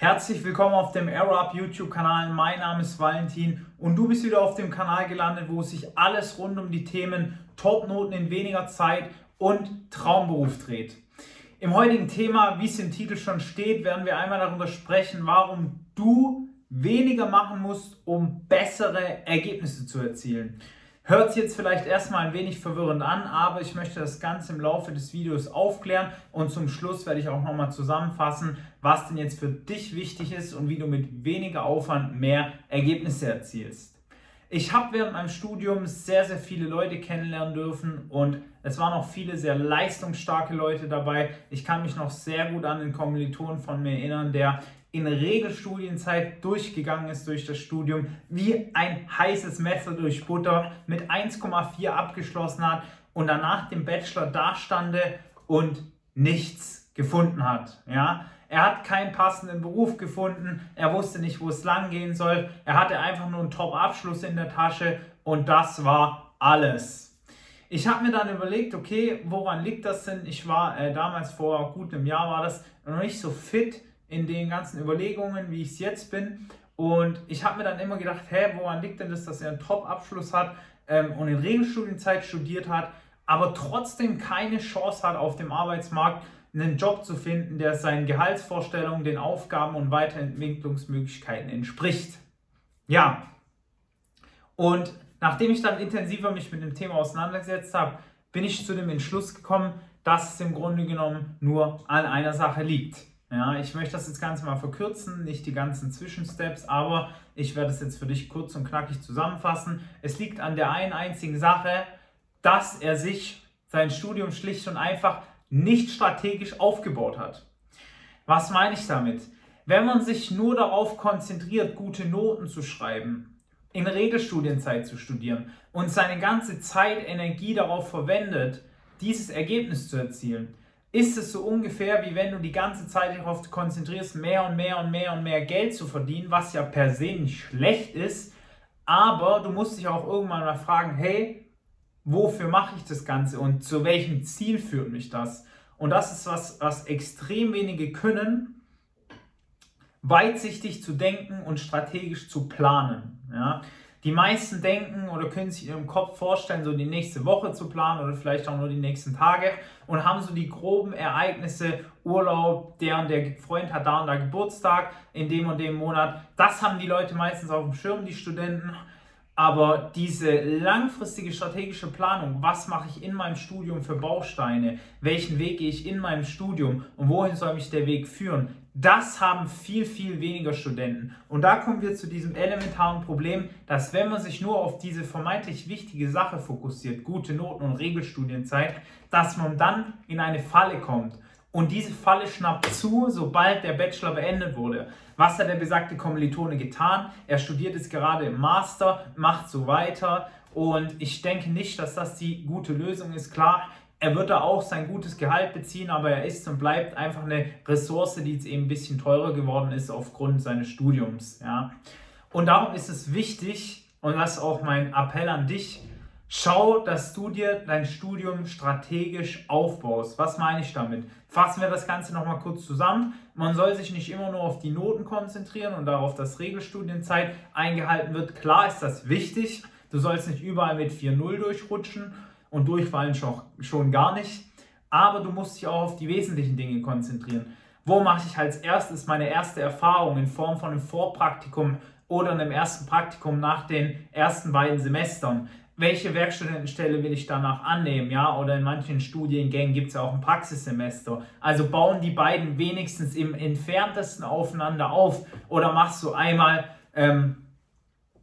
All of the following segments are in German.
Herzlich willkommen auf dem AeroUp YouTube-Kanal. Mein Name ist Valentin und du bist wieder auf dem Kanal gelandet, wo sich alles rund um die Themen Topnoten in weniger Zeit und Traumberuf dreht. Im heutigen Thema, wie es im Titel schon steht, werden wir einmal darüber sprechen, warum du weniger machen musst, um bessere Ergebnisse zu erzielen. Hört sich jetzt vielleicht erstmal ein wenig verwirrend an, aber ich möchte das Ganze im Laufe des Videos aufklären und zum Schluss werde ich auch nochmal zusammenfassen, was denn jetzt für dich wichtig ist und wie du mit weniger Aufwand mehr Ergebnisse erzielst. Ich habe während meinem Studium sehr, sehr viele Leute kennenlernen dürfen und es waren auch viele sehr leistungsstarke Leute dabei. Ich kann mich noch sehr gut an den Kommilitonen von mir erinnern, der in Regelstudienzeit durchgegangen ist durch das Studium, wie ein heißes Messer durch Butter, mit 1,4 abgeschlossen hat und danach dem Bachelor dastande und nichts gefunden hat. Ja? Er hat keinen passenden Beruf gefunden, er wusste nicht, wo es lang gehen soll, er hatte einfach nur einen Top-Abschluss in der Tasche und das war alles. Ich habe mir dann überlegt, okay, woran liegt das denn? Ich war äh, damals vor gut einem Jahr war das noch nicht so fit in den ganzen Überlegungen, wie ich es jetzt bin. Und ich habe mir dann immer gedacht, hä, woran liegt denn das, dass er einen Top-Abschluss hat ähm, und in Regelstudienzeit studiert hat, aber trotzdem keine Chance hat, auf dem Arbeitsmarkt einen Job zu finden, der seinen Gehaltsvorstellungen, den Aufgaben und Weiterentwicklungsmöglichkeiten entspricht. Ja, und nachdem ich dann intensiver mich mit dem Thema auseinandergesetzt habe, bin ich zu dem Entschluss gekommen, dass es im Grunde genommen nur an einer Sache liegt. Ja, ich möchte das jetzt Ganze mal verkürzen, nicht die ganzen Zwischensteps, aber ich werde es jetzt für dich kurz und knackig zusammenfassen. Es liegt an der einen einzigen Sache, dass er sich sein Studium schlicht und einfach nicht strategisch aufgebaut hat. Was meine ich damit? Wenn man sich nur darauf konzentriert, gute Noten zu schreiben, in Regelstudienzeit zu studieren und seine ganze Zeit, Energie darauf verwendet, dieses Ergebnis zu erzielen, ist es so ungefähr, wie wenn du die ganze Zeit darauf konzentrierst, mehr und mehr und mehr und mehr Geld zu verdienen, was ja per se nicht schlecht ist, aber du musst dich auch irgendwann mal fragen, hey, wofür mache ich das Ganze und zu welchem Ziel führt mich das? Und das ist was, was extrem wenige können, weitsichtig zu denken und strategisch zu planen. Ja? Die meisten denken oder können sich in ihrem Kopf vorstellen, so die nächste Woche zu planen oder vielleicht auch nur die nächsten Tage und haben so die groben Ereignisse, Urlaub, der und der Freund hat da und da Geburtstag in dem und dem Monat. Das haben die Leute meistens auf dem Schirm, die Studenten. Aber diese langfristige strategische Planung, was mache ich in meinem Studium für Bausteine, welchen Weg gehe ich in meinem Studium und wohin soll mich der Weg führen, das haben viel, viel weniger Studenten. Und da kommen wir zu diesem elementaren Problem, dass wenn man sich nur auf diese vermeintlich wichtige Sache fokussiert, gute Noten und Regelstudienzeit, dass man dann in eine Falle kommt. Und diese Falle schnappt zu, sobald der Bachelor beendet wurde. Was hat der besagte Kommilitone getan? Er studiert jetzt gerade im Master, macht so weiter. Und ich denke nicht, dass das die gute Lösung ist. Klar, er wird da auch sein gutes Gehalt beziehen, aber er ist und bleibt einfach eine Ressource, die jetzt eben ein bisschen teurer geworden ist aufgrund seines Studiums. Ja. Und darum ist es wichtig, und das ist auch mein Appell an dich, schau, dass du dir dein Studium strategisch aufbaust. Was meine ich damit? Fassen wir das Ganze nochmal kurz zusammen. Man soll sich nicht immer nur auf die Noten konzentrieren und darauf, dass Regelstudienzeit eingehalten wird. Klar ist das wichtig. Du sollst nicht überall mit 4.0 durchrutschen und durchfallen schon, schon gar nicht. Aber du musst dich auch auf die wesentlichen Dinge konzentrieren. Wo mache ich als erstes meine erste Erfahrung in Form von einem Vorpraktikum oder einem ersten Praktikum nach den ersten beiden Semestern? Welche Werkstudentenstelle will ich danach annehmen? Ja, oder in manchen Studiengängen gibt es ja auch ein Praxissemester. Also bauen die beiden wenigstens im entferntesten aufeinander auf oder machst du einmal ähm,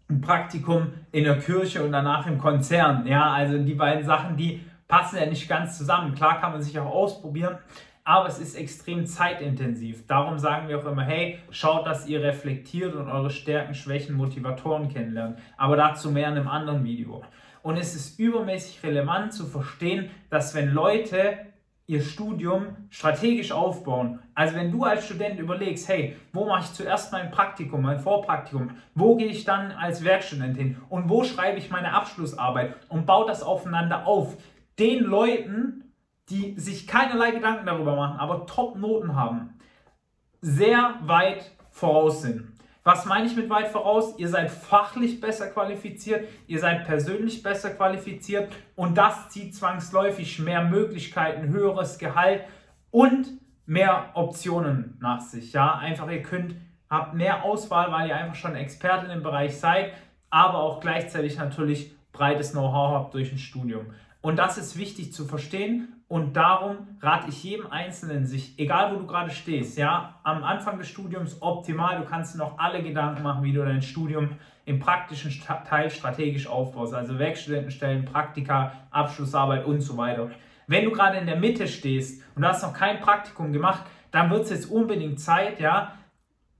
ein Praktikum in der Kirche und danach im Konzern. Ja, also die beiden Sachen, die passen ja nicht ganz zusammen. Klar kann man sich auch ausprobieren, aber es ist extrem zeitintensiv. Darum sagen wir auch immer, hey, schaut, dass ihr reflektiert und eure Stärken, Schwächen, Motivatoren kennenlernt. Aber dazu mehr in einem anderen Video. Und es ist übermäßig relevant zu verstehen, dass wenn Leute ihr Studium strategisch aufbauen. Also wenn du als Student überlegst, hey, wo mache ich zuerst mein Praktikum, mein Vorpraktikum, wo gehe ich dann als Werkstudent hin und wo schreibe ich meine Abschlussarbeit und baut das aufeinander auf. Den Leuten, die sich keinerlei Gedanken darüber machen, aber Top-Noten haben, sehr weit voraus sind. Was meine ich mit weit voraus? Ihr seid fachlich besser qualifiziert, ihr seid persönlich besser qualifiziert und das zieht zwangsläufig mehr Möglichkeiten, höheres Gehalt und mehr Optionen nach sich. Ja, einfach ihr könnt, habt mehr Auswahl, weil ihr einfach schon Experte dem Bereich seid, aber auch gleichzeitig natürlich breites Know-how habt durch ein Studium. Und das ist wichtig zu verstehen und darum rate ich jedem Einzelnen, sich, egal wo du gerade stehst, ja, am Anfang des Studiums optimal, du kannst dir noch alle Gedanken machen, wie du dein Studium im praktischen Teil strategisch aufbaust, also Werkstudentenstellen, Praktika, Abschlussarbeit und so weiter. Wenn du gerade in der Mitte stehst und du hast noch kein Praktikum gemacht, dann wird es jetzt unbedingt Zeit, ja,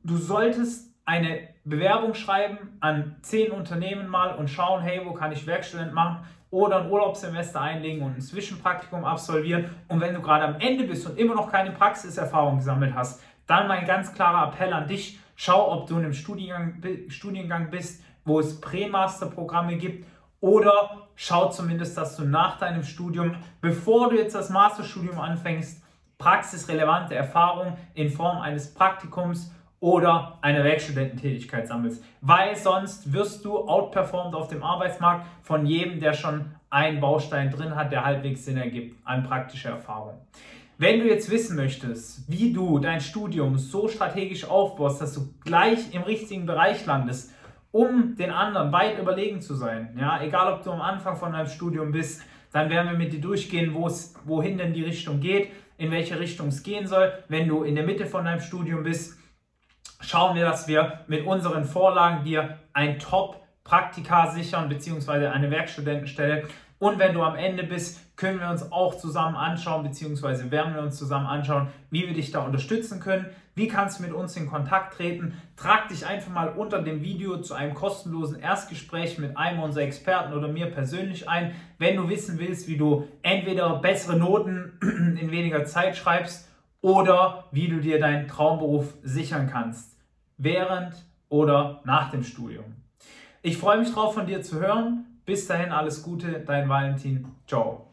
du solltest eine Bewerbung schreiben an zehn Unternehmen mal und schauen, hey, wo kann ich Werkstudent machen? Oder ein Urlaubssemester einlegen und ein Zwischenpraktikum absolvieren. Und wenn du gerade am Ende bist und immer noch keine Praxiserfahrung gesammelt hast, dann mein ganz klarer Appell an dich, schau, ob du in einem Studiengang, Studiengang bist, wo es Pre-Master-Programme gibt oder schau zumindest, dass du nach deinem Studium, bevor du jetzt das Masterstudium anfängst, praxisrelevante Erfahrung in Form eines Praktikums oder eine Werkstudententätigkeit sammelst, weil sonst wirst du outperformed auf dem Arbeitsmarkt von jedem, der schon einen Baustein drin hat, der halbwegs Sinn ergibt an praktischer Erfahrung. Wenn du jetzt wissen möchtest, wie du dein Studium so strategisch aufbaust, dass du gleich im richtigen Bereich landest, um den anderen weit überlegen zu sein, ja, egal ob du am Anfang von deinem Studium bist, dann werden wir mit dir durchgehen, wohin denn die Richtung geht, in welche Richtung es gehen soll. Wenn du in der Mitte von deinem Studium bist, schauen wir, dass wir mit unseren Vorlagen dir ein Top-Praktika sichern, beziehungsweise eine Werkstudentenstelle. Und wenn du am Ende bist, können wir uns auch zusammen anschauen, beziehungsweise werden wir uns zusammen anschauen, wie wir dich da unterstützen können. Wie kannst du mit uns in Kontakt treten? Trag dich einfach mal unter dem Video zu einem kostenlosen Erstgespräch mit einem unserer Experten oder mir persönlich ein, wenn du wissen willst, wie du entweder bessere Noten in weniger Zeit schreibst oder wie du dir deinen Traumberuf sichern kannst, während oder nach dem Studium. Ich freue mich drauf, von dir zu hören. Bis dahin alles Gute, dein Valentin. Ciao.